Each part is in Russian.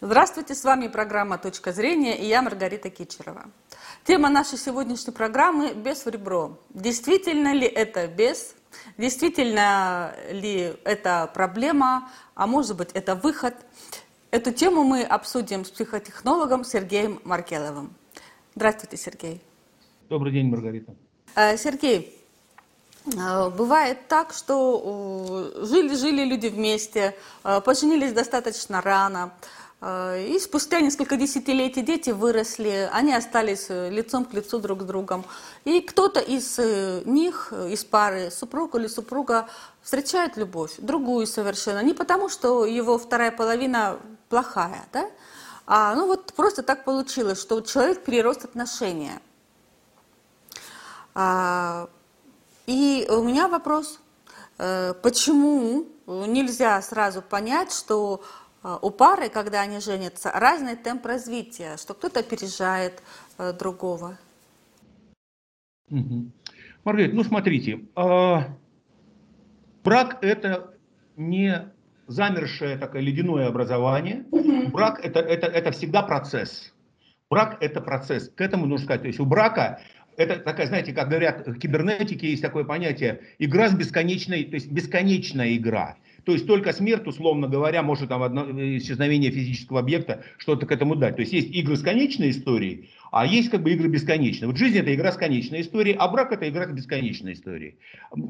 Здравствуйте, с вами программа «Точка зрения» и я Маргарита Кичерова. Тема нашей сегодняшней программы – «Бес в ребро». Действительно ли это бес? Действительно ли это проблема? А может быть, это выход? Эту тему мы обсудим с психотехнологом Сергеем Маркеловым. Здравствуйте, Сергей. Добрый день, Маргарита. Э, Сергей, э, Бывает так, что жили-жили люди вместе, э, поженились достаточно рано, и спустя несколько десятилетий дети выросли, они остались лицом к лицу друг с другом. И кто-то из них, из пары, супруг или супруга, встречает любовь, другую совершенно. Не потому, что его вторая половина плохая, да? а ну вот просто так получилось, что человек перерос отношения – а, и у меня вопрос, э, почему нельзя сразу понять, что э, у пары, когда они женятся, разный темп развития, что кто-то опережает э, другого? Угу. Маргарита, ну смотрите, а, брак это не замершее такое ледяное образование. Брак это, это, это всегда процесс. Брак это процесс. К этому нужно сказать. То есть у брака это такая, знаете, как говорят в кибернетике, есть такое понятие игра с бесконечной, то есть бесконечная игра. То есть только смерть, условно говоря, может там одно, исчезновение физического объекта что-то к этому дать. То есть есть игры с конечной историей, а есть как бы игры бесконечные. Вот жизнь это игра с конечной историей, а брак это игра с бесконечной историей.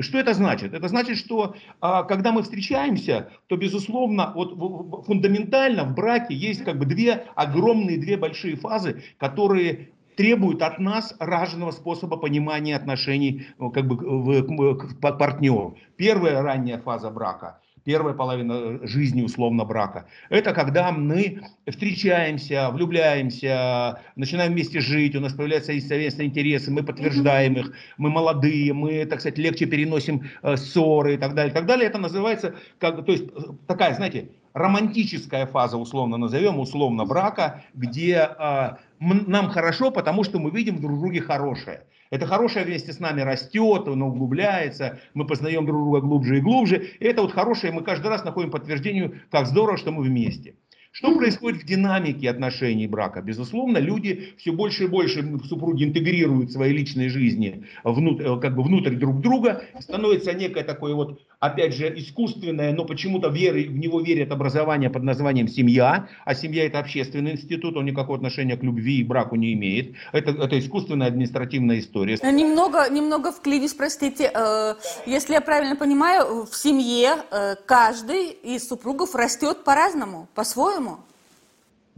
Что это значит? Это значит, что а, когда мы встречаемся, то безусловно, вот фундаментально в браке есть как бы две огромные, две большие фазы, которые требует от нас разного способа понимания отношений ну, как бы, к, к партнеру. Первая ранняя фаза брака, первая половина жизни условно брака, это когда мы встречаемся, влюбляемся, начинаем вместе жить, у нас появляются совместные интересы, мы подтверждаем их, мы молодые, мы, так сказать, легче переносим э, ссоры и так далее, и так далее. Это называется, как, то есть э, такая, знаете, романтическая фаза, условно назовем, условно брака, где э, нам хорошо, потому что мы видим друг в друге хорошее. Это хорошее вместе с нами растет, оно углубляется, мы познаем друг друга глубже и глубже. И это вот хорошее, мы каждый раз находим подтверждение, как здорово, что мы вместе. Что происходит в динамике отношений брака? Безусловно, люди все больше и больше супруги интегрируют свои личные жизни внутрь, э, как бы внутрь друг друга. Становится некое такое вот, опять же, искусственное, но почему-то веры, в него верят образование под названием семья. А семья это общественный институт, он никакого отношения к любви и браку не имеет. Это, это искусственная административная история. Немного, немного вклинюсь, простите. Э, если я правильно понимаю, в семье э, каждый из супругов растет по-разному, по-своему?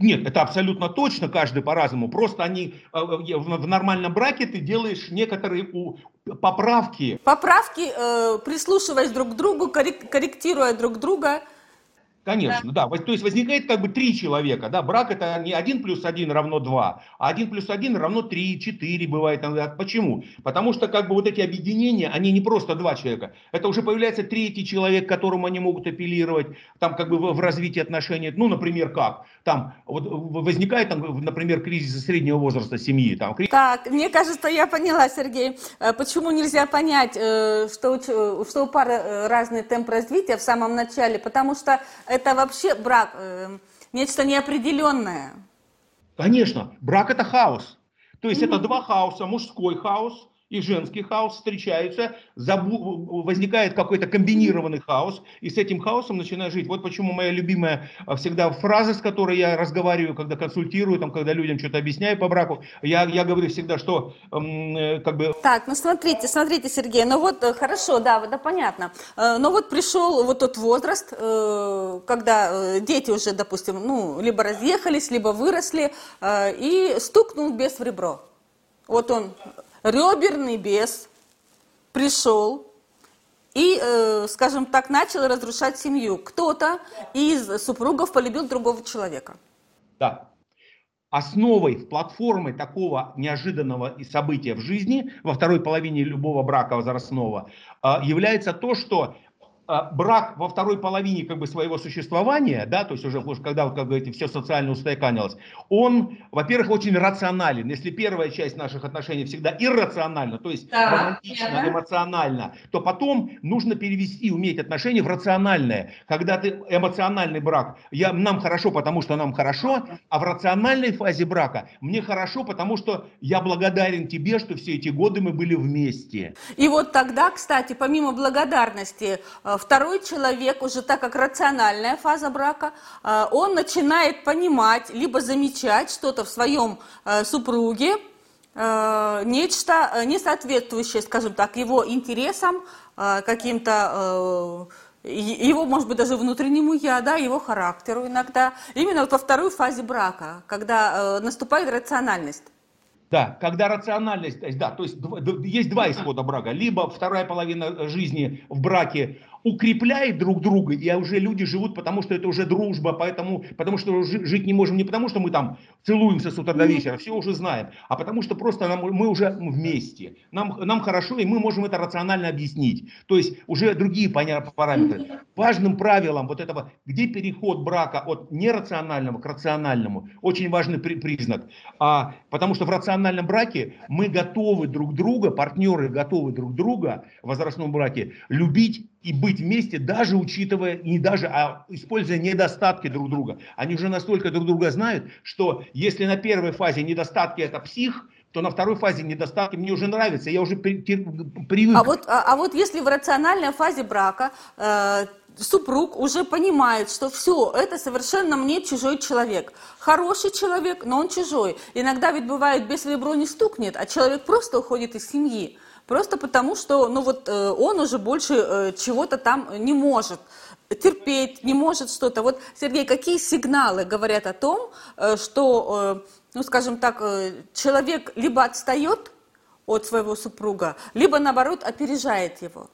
Нет, это абсолютно точно, каждый по-разному. Просто они э, в нормальном браке ты делаешь некоторые поправки. Поправки, э, прислушиваясь друг к другу, корректируя друг друга. Конечно, да. да. То есть возникает как бы три человека. Да? Брак это не один плюс один равно два, а один плюс один равно три, четыре бывает. Почему? Потому что как бы вот эти объединения, они не просто два человека. Это уже появляется третий человек, к которому они могут апеллировать там как бы в, в развитии отношений. Ну, например, как? Там вот возникает, там, например, кризис среднего возраста семьи. Там, кризис... Так, мне кажется, я поняла, Сергей. Э, почему нельзя понять, э, что, что у пары э, разный темп развития в самом начале? Потому что это вообще брак, э, нечто неопределенное. Конечно, брак это хаос. То есть mm-hmm. это два хаоса, мужской хаос и женский хаос встречаются, забу- возникает какой-то комбинированный хаос, и с этим хаосом начинаешь жить. Вот почему моя любимая а, всегда фраза, с которой я разговариваю, когда консультирую, там, когда людям что-то объясняю по браку, я, я говорю всегда, что э, как бы... Так, ну смотрите, смотрите, Сергей, ну вот э, хорошо, да, да, понятно. Э, но вот пришел вот тот возраст, э, когда дети уже, допустим, ну, либо разъехались, либо выросли, и стукнул без в ребро. Вот он реберный бес пришел и, э, скажем так, начал разрушать семью. Кто-то из супругов полюбил другого человека. Да. Основой, платформой такого неожиданного события в жизни, во второй половине любого брака возрастного, э, является то, что брак во второй половине как бы своего существования, да, то есть уже когда, как говорите, все социально устаканилось, он, во-первых, очень рационален. Если первая часть наших отношений всегда иррациональна, то есть да, романтично, да. эмоционально, то потом нужно перевести, уметь отношения в рациональное. Когда ты эмоциональный брак, я, нам хорошо, потому что нам хорошо, а в рациональной фазе брака мне хорошо, потому что я благодарен тебе, что все эти годы мы были вместе. И вот тогда, кстати, помимо благодарности, Э, второй человек, уже так как рациональная фаза брака, э, он начинает понимать, либо замечать что-то в своем э, супруге, нечто не соответствующее, скажем так, его интересам, каким-то его, может быть, даже внутреннему я, да, его характеру иногда. Именно во второй фазе брака, когда наступает рациональность. Да, когда рациональность, да, то есть есть два исхода брака. Либо вторая половина жизни в браке укрепляет друг друга, и уже люди живут, потому что это уже дружба, поэтому, потому что жить не можем не потому, что мы там целуемся с утра до вечера, все уже знаем, а потому что просто нам, мы уже вместе, нам, нам хорошо, и мы можем это рационально объяснить. То есть уже другие параметры. Важным правилом вот этого, где переход брака от нерационального к рациональному, очень важный при, признак. А, потому что в рациональном браке мы готовы друг друга, партнеры готовы друг друга в возрастном браке любить и быть вместе, даже учитывая, не даже, а используя недостатки друг друга. Они уже настолько друг друга знают, что если на первой фазе недостатки это псих, то на второй фазе недостатки мне уже нравятся, я уже при, привык. А вот, а, а вот если в рациональной фазе брака э, супруг уже понимает, что все, это совершенно мне чужой человек. Хороший человек, но он чужой. Иногда ведь бывает, без ребро не стукнет, а человек просто уходит из семьи. Просто потому, что ну вот, э, он уже больше э, чего-то там не может терпеть, не может что-то. Вот, Сергей, какие сигналы говорят о том, э, что, ну, скажем так, человек либо отстает от своего супруга, либо, наоборот, опережает его?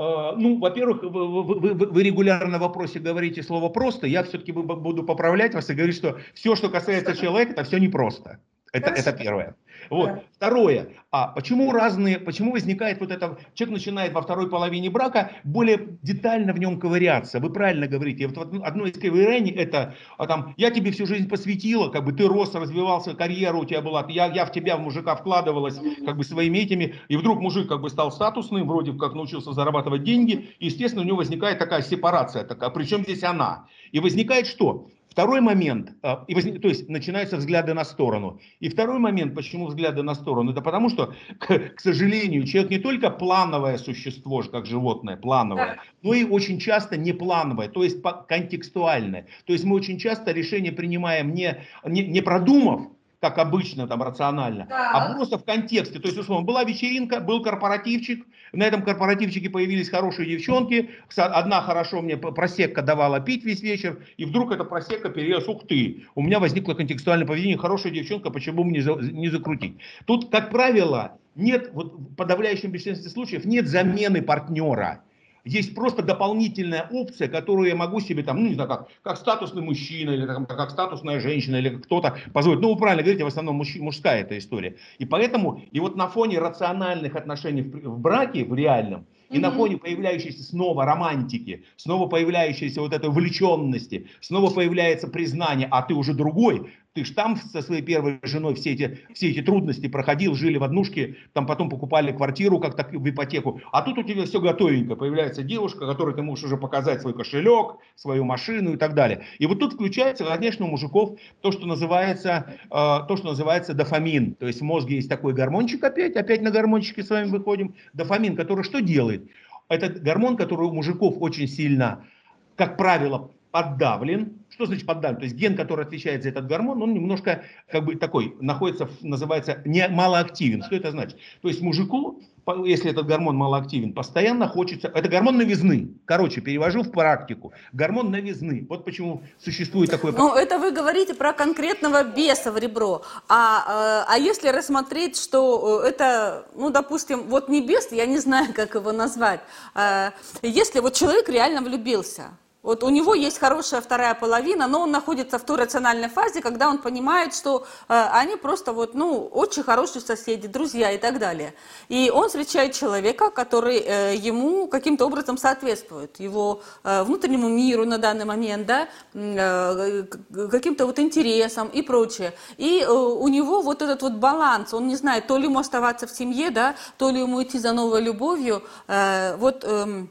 А, ну, во-первых, вы, вы, вы регулярно в вопросе говорите слово «просто», я все-таки буду поправлять вас и говорить, что все, что касается человека, это все непросто. Это, это первое. Вот. Да. Второе. А почему разные, почему возникает вот это, человек начинает во второй половине брака более детально в нем ковыряться. Вы правильно говорите. Вот одно из ковыряний это, а там, я тебе всю жизнь посвятила, как бы ты рос, развивался, карьера у тебя была, я, я в тебя, в мужика вкладывалась, как бы своими этими, и вдруг мужик как бы стал статусным, вроде как научился зарабатывать деньги, и, естественно, у него возникает такая сепарация, такая, причем здесь она. И возникает что? Второй момент, а, то есть начинаются взгляды на сторону. И второй момент, почему взгляды на сторону, это потому что, к, к сожалению, человек не только плановое существо, как животное, плановое, но и очень часто неплановое, то есть контекстуальное. То есть мы очень часто решения принимаем не, не, не продумав, как обычно, там, рационально, да. а просто в контексте. То есть, условно, была вечеринка, был корпоративчик, на этом корпоративчике появились хорошие девчонки, одна хорошо мне просекка давала пить весь вечер, и вдруг эта просекка перелез, ух ты, у меня возникло контекстуальное поведение, хорошая девчонка, почему бы не, за, не закрутить. Тут, как правило, нет, вот в подавляющем большинстве случаев, нет замены партнера есть просто дополнительная опция, которую я могу себе там, ну не знаю, как, как статусный мужчина, или там, как статусная женщина, или кто-то позволить. Ну, вы правильно говорите, в основном мужч, мужская эта история. И поэтому, и вот на фоне рациональных отношений в, в браке, в реальном, и на фоне появляющейся снова романтики, снова появляющейся вот этой увлеченности, снова появляется признание, а ты уже другой, ты ж там со своей первой женой все эти, все эти трудности проходил, жили в однушке, там потом покупали квартиру как так в ипотеку. А тут у тебя все готовенько. Появляется девушка, которой ты можешь уже показать свой кошелек, свою машину и так далее. И вот тут включается, конечно, у мужиков то, что называется, э, то, что называется дофамин. То есть в мозге есть такой гормончик опять, опять на гормончике с вами выходим. Дофамин, который что делает? Это гормон, который у мужиков очень сильно, как правило, подавлен. Что значит подавлен? То есть ген, который отвечает за этот гормон, он немножко как бы такой, находится, называется, не малоактивен. Что это значит? То есть мужику, если этот гормон малоактивен, постоянно хочется, это гормон новизны. Короче, перевожу в практику. Гормон новизны. Вот почему существует такой... Ну, это вы говорите про конкретного беса в ребро. А, а, а если рассмотреть, что э, это, ну, допустим, вот не бес, я не знаю, как его назвать. А, если вот человек реально влюбился, Вот у него есть хорошая вторая половина, но он находится в той рациональной фазе, когда он понимает, что э, они просто вот, ну, очень хорошие соседи, друзья и так далее. И он встречает человека, который э, ему каким-то образом соответствует, его э, внутреннему миру на данный момент, да, э, каким-то вот интересам и прочее. И э, у него вот этот вот баланс, он не знает, то ли ему оставаться в семье, да, то ли ему идти за новой любовью. Э, вот... Э,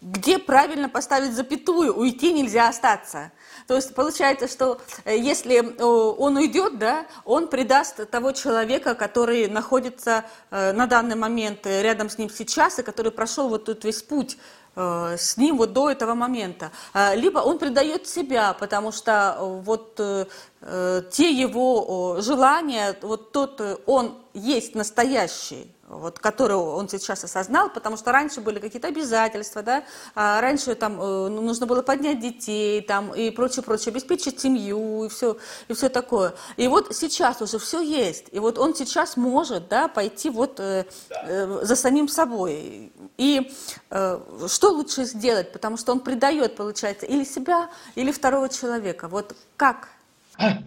где правильно поставить запятую, уйти нельзя остаться. То есть получается, что э, если э, он уйдет, да, он предаст того человека, который находится на данный момент рядом с ним сейчас и который прошел вот тут весь путь с ним вот до этого момента. Либо он предает себя, потому что вот те его желания, вот тот он есть настоящий, вот, которую он сейчас осознал, потому что раньше были какие-то обязательства, да, а раньше там э, ну, нужно было поднять детей, там и прочее, прочее, обеспечить семью и все, и все такое. И вот сейчас уже все есть, и вот он сейчас может, да, пойти вот э, э, за самим собой. И э, что лучше сделать, потому что он предает, получается, или себя, или второго человека. Вот как?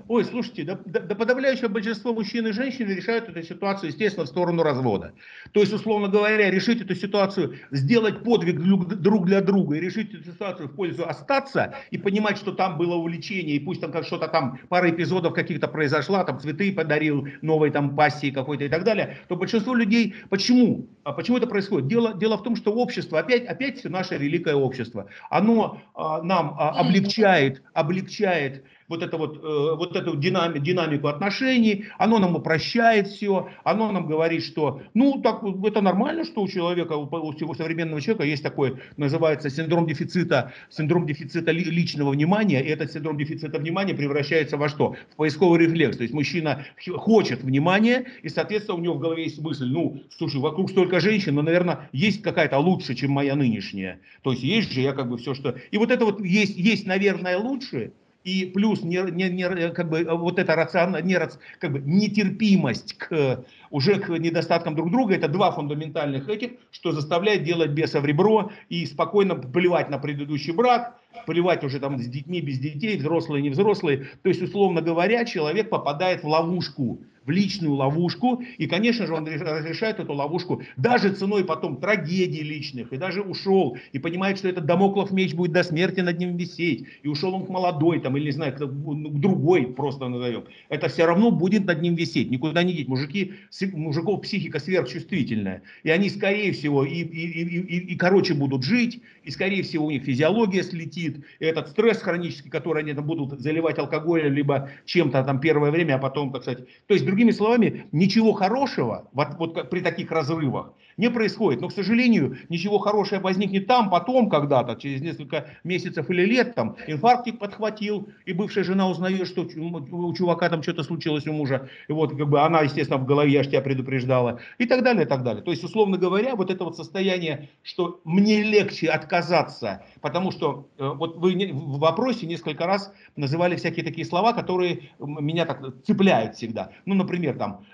Ой, слушайте, да, да, да подавляющее большинство мужчин и женщин решают эту ситуацию, естественно, в сторону развода. То есть, условно говоря, решить эту ситуацию, сделать подвиг друг для друга и решить эту ситуацию в пользу остаться и понимать, что там было увлечение, и пусть там как что-то там, пара эпизодов каких-то произошла, там цветы подарил новой там пассии какой-то и так далее, то большинство людей, почему? А почему это происходит? Дело, дело в том, что общество, опять, опять наше великое общество, оно а, нам а, облегчает, облегчает вот, это вот, э, вот эту динами, динамику отношений, оно нам упрощает все, оно нам говорит, что ну так это нормально, что у человека, у, у современного человека есть такой, называется синдром дефицита, синдром дефицита личного внимания, и этот синдром дефицита внимания превращается во что? В поисковый рефлекс, то есть мужчина хочет внимания, и соответственно у него в голове есть мысль, ну слушай, вокруг столько женщин, но наверное есть какая-то лучше, чем моя нынешняя, то есть есть же я как бы все, что... И вот это вот есть, есть наверное лучше, и плюс не, не, не, как бы, вот эта рацион, не, как бы, нетерпимость к, уже к недостаткам друг друга, это два фундаментальных этих, что заставляет делать беса в ребро и спокойно плевать на предыдущий брак, плевать уже там с детьми, без детей, взрослые, не взрослые. То есть, условно говоря, человек попадает в ловушку в личную ловушку, и, конечно же, он разрешает эту ловушку даже ценой потом трагедий личных, и даже ушел, и понимает, что этот домоклов меч будет до смерти над ним висеть, и ушел он к молодой, там, или, не знаю, к другой просто назовем, это все равно будет над ним висеть, никуда не деть. Мужики, мужиков психика сверхчувствительная, и они, скорее всего, и, и, и, и, и короче будут жить, и, скорее всего, у них физиология слетит, этот стресс хронический, который они там будут заливать алкоголем, либо чем-то там первое время, а потом, так сказать, то есть Другими словами, ничего хорошего вот, вот при таких разрывах не происходит. Но, к сожалению, ничего хорошего возникнет там, потом когда-то, через несколько месяцев или лет, там, инфарктик подхватил, и бывшая жена узнает, что у чувака там что-то случилось у мужа, и вот как бы она, естественно, в голове, я же тебя предупреждала, и так далее, и так далее. То есть, условно говоря, вот это вот состояние, что мне легче отказаться, потому что э, вот вы в вопросе несколько раз называли всякие такие слова, которые меня так цепляют всегда. Ну, например, там,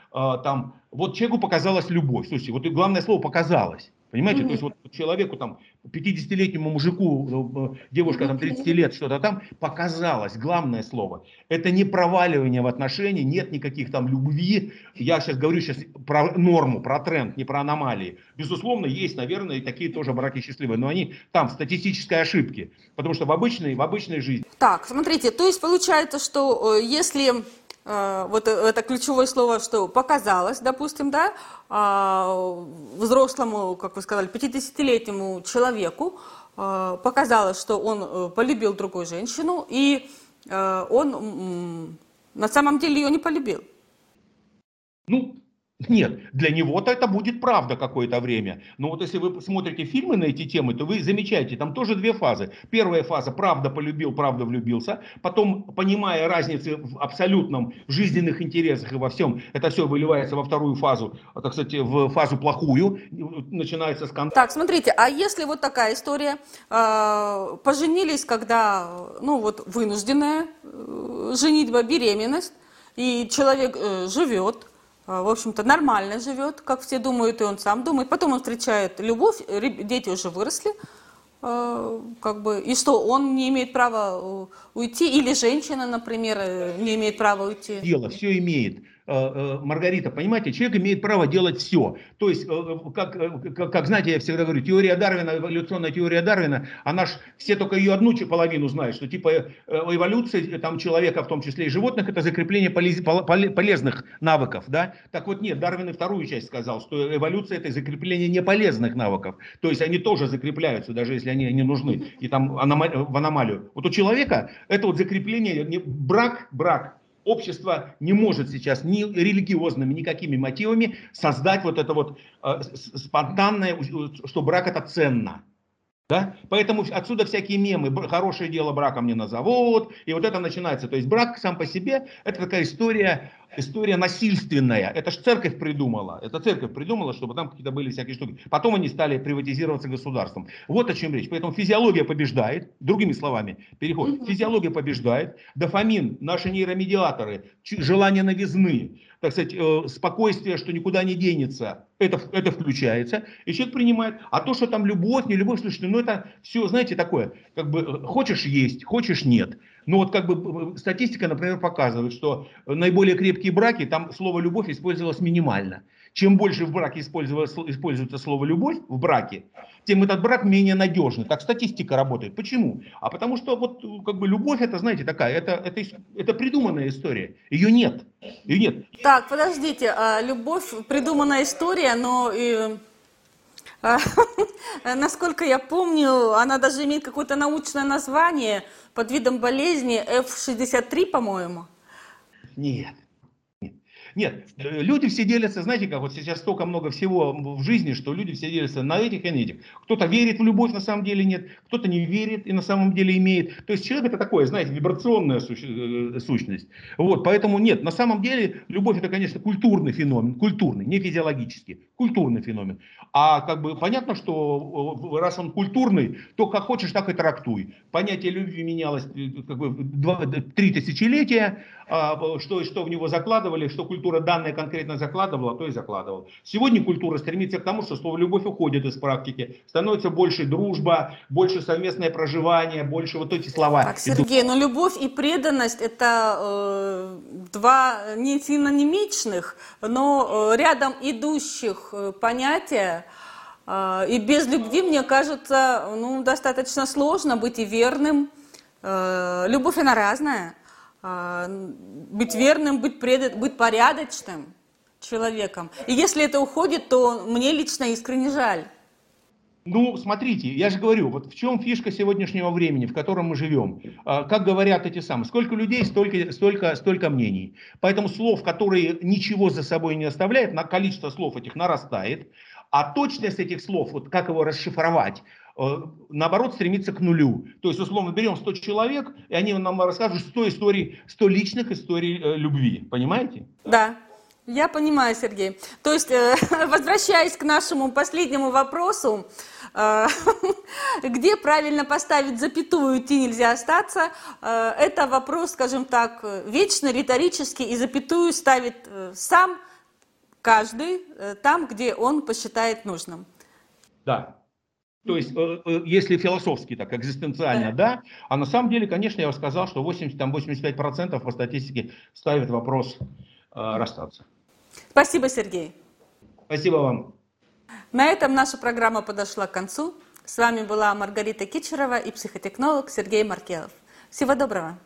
там, вот человеку показалась любовь. Слушайте, вот главное слово показалось. Понимаете, mm-hmm. то есть вот человеку там, 50-летнему мужику, э, девушка там 30 лет, что-то там, показалось, главное слово. Это не проваливание в отношении, нет никаких там любви. Я сейчас говорю сейчас про норму, про тренд, не про аномалии. Безусловно, есть, наверное, и такие тоже браки счастливые, но они там статистической ошибки. Потому что в обычной, в обычной жизни... Так, смотрите, то есть получается, что э, если Э, вот это ключевое слово, что показалось, допустим, да, а, взрослому, как вы сказали, 50-летнему человеку э, показалось, что он э, полюбил другую женщину, и он на самом деле ее не полюбил. Ну, нет, для него-то это будет правда какое-то время. Но вот если вы смотрите фильмы на эти темы, то вы замечаете, там тоже две фазы. Первая фаза – правда полюбил, правда влюбился. Потом, понимая разницы в абсолютном жизненных интересах и во всем, это все выливается во вторую фазу, так сказать, в фазу плохую, начинается скандал. Так, смотрите, а если вот такая история, э, поженились, когда, ну вот, вынужденная э, женитьба, беременность, и человек э, живет, а, в общем-то, нормально живет, как все думают, и он сам думает. Потом он встречает любовь, дети уже выросли, Э, как бы, и что, он не имеет права э, уйти, или женщина, например, э, не имеет права уйти? Дело, все имеет. Э, э, Маргарита, понимаете, человек имеет право делать все. То есть, э, как, как, как знаете, я всегда говорю, теория Дарвина, эволюционная теория Дарвина, она ж, все только ее одну половину знают, что типа эволюция там человека, в том числе и животных, это закрепление полез, полезных навыков, да? Так вот нет, Дарвин и вторую часть сказал, что эволюция это закрепление неполезных навыков. То есть они тоже закрепляются, даже если они не нужны, и там в аномалию. Вот у человека это вот закрепление, брак, брак, общество не может сейчас ни религиозными, никакими мотивами создать вот это вот э, спонтанное, что брак это ценно. Да? Поэтому отсюда всякие мемы, хорошее дело брака мне назовут, и вот это начинается. То есть брак сам по себе, это такая история, история насильственная. Это же церковь придумала. Это церковь придумала, чтобы там какие-то были всякие штуки. Потом они стали приватизироваться государством. Вот о чем речь. Поэтому физиология побеждает, другими словами, переход. Физиология побеждает, дофамин, наши нейромедиаторы, желание новизны, так сказать, э, спокойствие, что никуда не денется, это, это включается, и человек принимает. А то, что там любовь, не любовь, слушайте, ну это все, знаете, такое, как бы э, хочешь есть, хочешь нет. Ну вот как бы э, статистика, например, показывает, что наиболее крепкие браки, там слово любовь использовалось минимально. Чем больше в браке используется слово любовь в браке, тем этот брак менее надежный. Так статистика работает. Почему? А потому что вот как бы любовь это, знаете, такая, это, это, это придуманная история. Ее нет. Ее нет. Так, подождите, а любовь придуманная история, но а, насколько я помню, она даже имеет какое-то научное название под видом болезни F63, по-моему. Нет. Нет, э, люди все делятся, знаете, как вот сейчас столько много всего в жизни, что люди все делятся на этих и на этих. Кто-то верит в любовь, на самом деле нет, кто-то не верит и на самом деле имеет. То есть человек это такое, знаете, вибрационная э, сущность. Вот, поэтому нет, на самом деле любовь это, конечно, культурный феномен, культурный, не физиологический, культурный феномен. А как бы понятно, что э, раз он культурный, то как хочешь, так и трактуй. Понятие любви менялось как бы, два, три тысячелетия, а, что, что в него закладывали, что культура данное конкретно закладывала, то и закладывала. Сегодня культура стремится к тому, что слово «любовь» уходит из практики. Становится больше дружба, больше совместное проживание, больше вот эти слова. Так, Сергей, но любовь и преданность – это э, два не синонимичных, но э, рядом идущих э, понятия. Э, и без любви, мне кажется, ну, достаточно сложно быть и верным. Э, любовь, она разная. А, быть верным, быть, пред... быть порядочным человеком. И если это уходит, то мне лично искренне жаль. Ну, смотрите, я же говорю, вот в чем фишка сегодняшнего времени, в котором мы живем. А, как говорят эти самые, сколько людей, столько, столько, столько мнений. Поэтому слов, которые ничего за собой не оставляют, на количество слов этих нарастает, а точность этих слов, вот как его расшифровать, Э, наоборот, стремится к нулю. То есть, условно, берем 100 человек, и они нам расскажут 100 историй, 100 личных историй э, любви. Понимаете? Да. Я понимаю, Сергей. То есть, э, возвращаясь к нашему последнему вопросу, где правильно поставить запятую, идти нельзя остаться, это вопрос, скажем так, вечно риторический, и запятую ставит сам каждый там, где он посчитает нужным. Да, то есть, э, э, если философски, так, экзистенциально, да, а на самом деле, конечно, я сказал, что 80-85% по статистике ставят вопрос э, расстаться. Спасибо, Сергей. Спасибо вам. На этом наша программа подошла к концу. С вами была Маргарита Кичерова и психотехнолог Сергей Маркелов. Всего доброго.